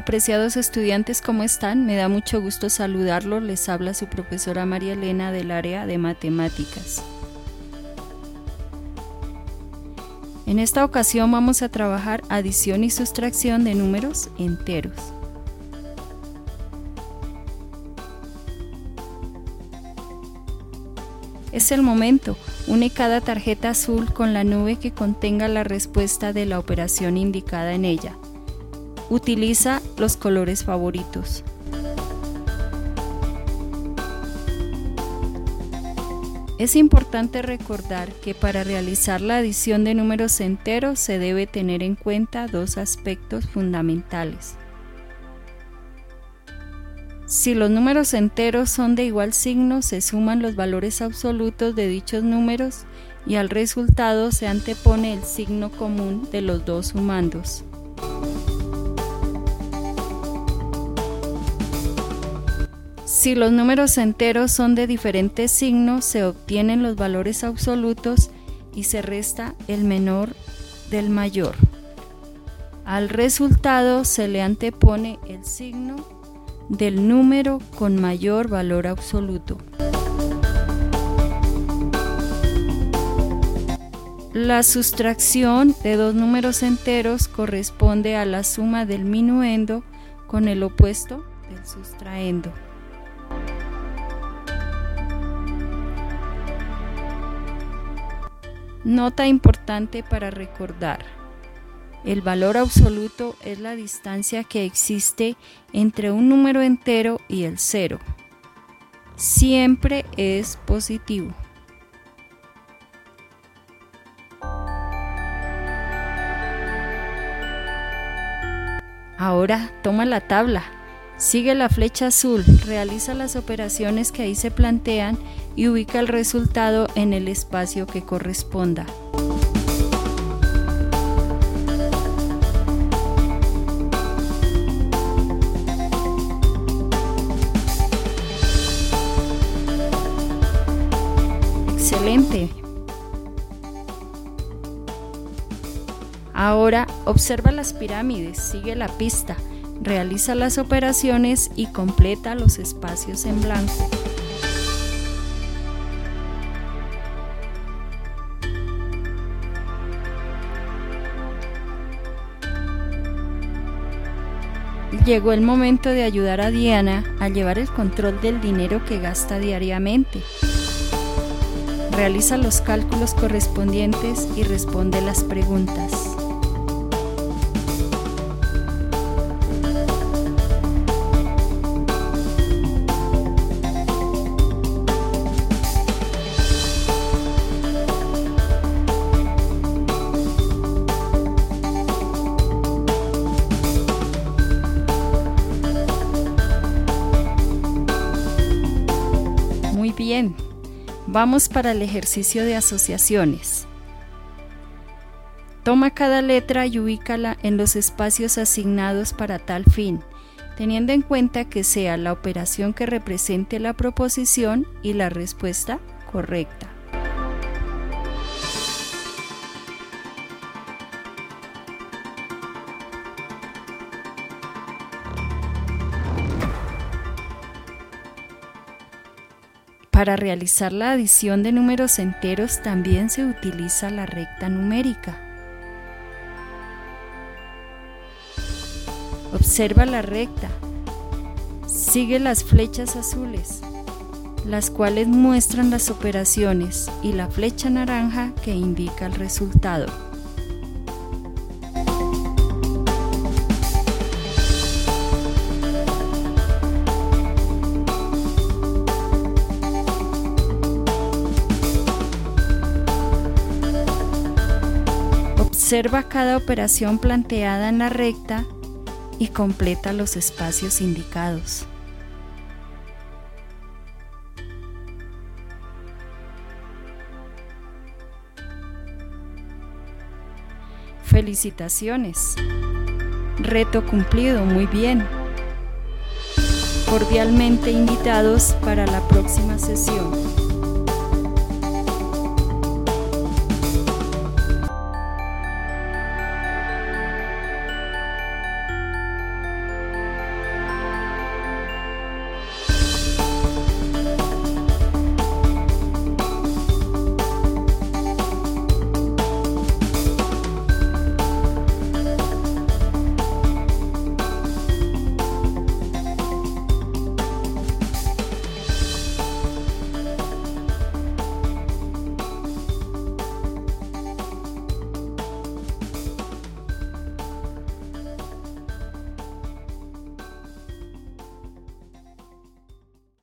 Apreciados estudiantes, ¿cómo están? Me da mucho gusto saludarlos. Les habla su profesora María Elena del área de matemáticas. En esta ocasión vamos a trabajar adición y sustracción de números enteros. Es el momento. Une cada tarjeta azul con la nube que contenga la respuesta de la operación indicada en ella. Utiliza los colores favoritos. Es importante recordar que para realizar la adición de números enteros se debe tener en cuenta dos aspectos fundamentales. Si los números enteros son de igual signo, se suman los valores absolutos de dichos números y al resultado se antepone el signo común de los dos sumandos. Si los números enteros son de diferentes signos, se obtienen los valores absolutos y se resta el menor del mayor. Al resultado se le antepone el signo del número con mayor valor absoluto. La sustracción de dos números enteros corresponde a la suma del minuendo con el opuesto del sustraendo. Nota importante para recordar. El valor absoluto es la distancia que existe entre un número entero y el cero. Siempre es positivo. Ahora toma la tabla, sigue la flecha azul, realiza las operaciones que ahí se plantean y ubica el resultado en el espacio que corresponda. Excelente. Ahora observa las pirámides, sigue la pista, realiza las operaciones y completa los espacios en blanco. Llegó el momento de ayudar a Diana a llevar el control del dinero que gasta diariamente. Realiza los cálculos correspondientes y responde las preguntas. Bien, Vamos para el ejercicio de asociaciones. Toma cada letra y ubícala en los espacios asignados para tal fin, teniendo en cuenta que sea la operación que represente la proposición y la respuesta correcta. Para realizar la adición de números enteros también se utiliza la recta numérica. Observa la recta. Sigue las flechas azules, las cuales muestran las operaciones, y la flecha naranja que indica el resultado. Observa cada operación planteada en la recta y completa los espacios indicados. Felicitaciones. Reto cumplido, muy bien. Cordialmente invitados para la próxima sesión.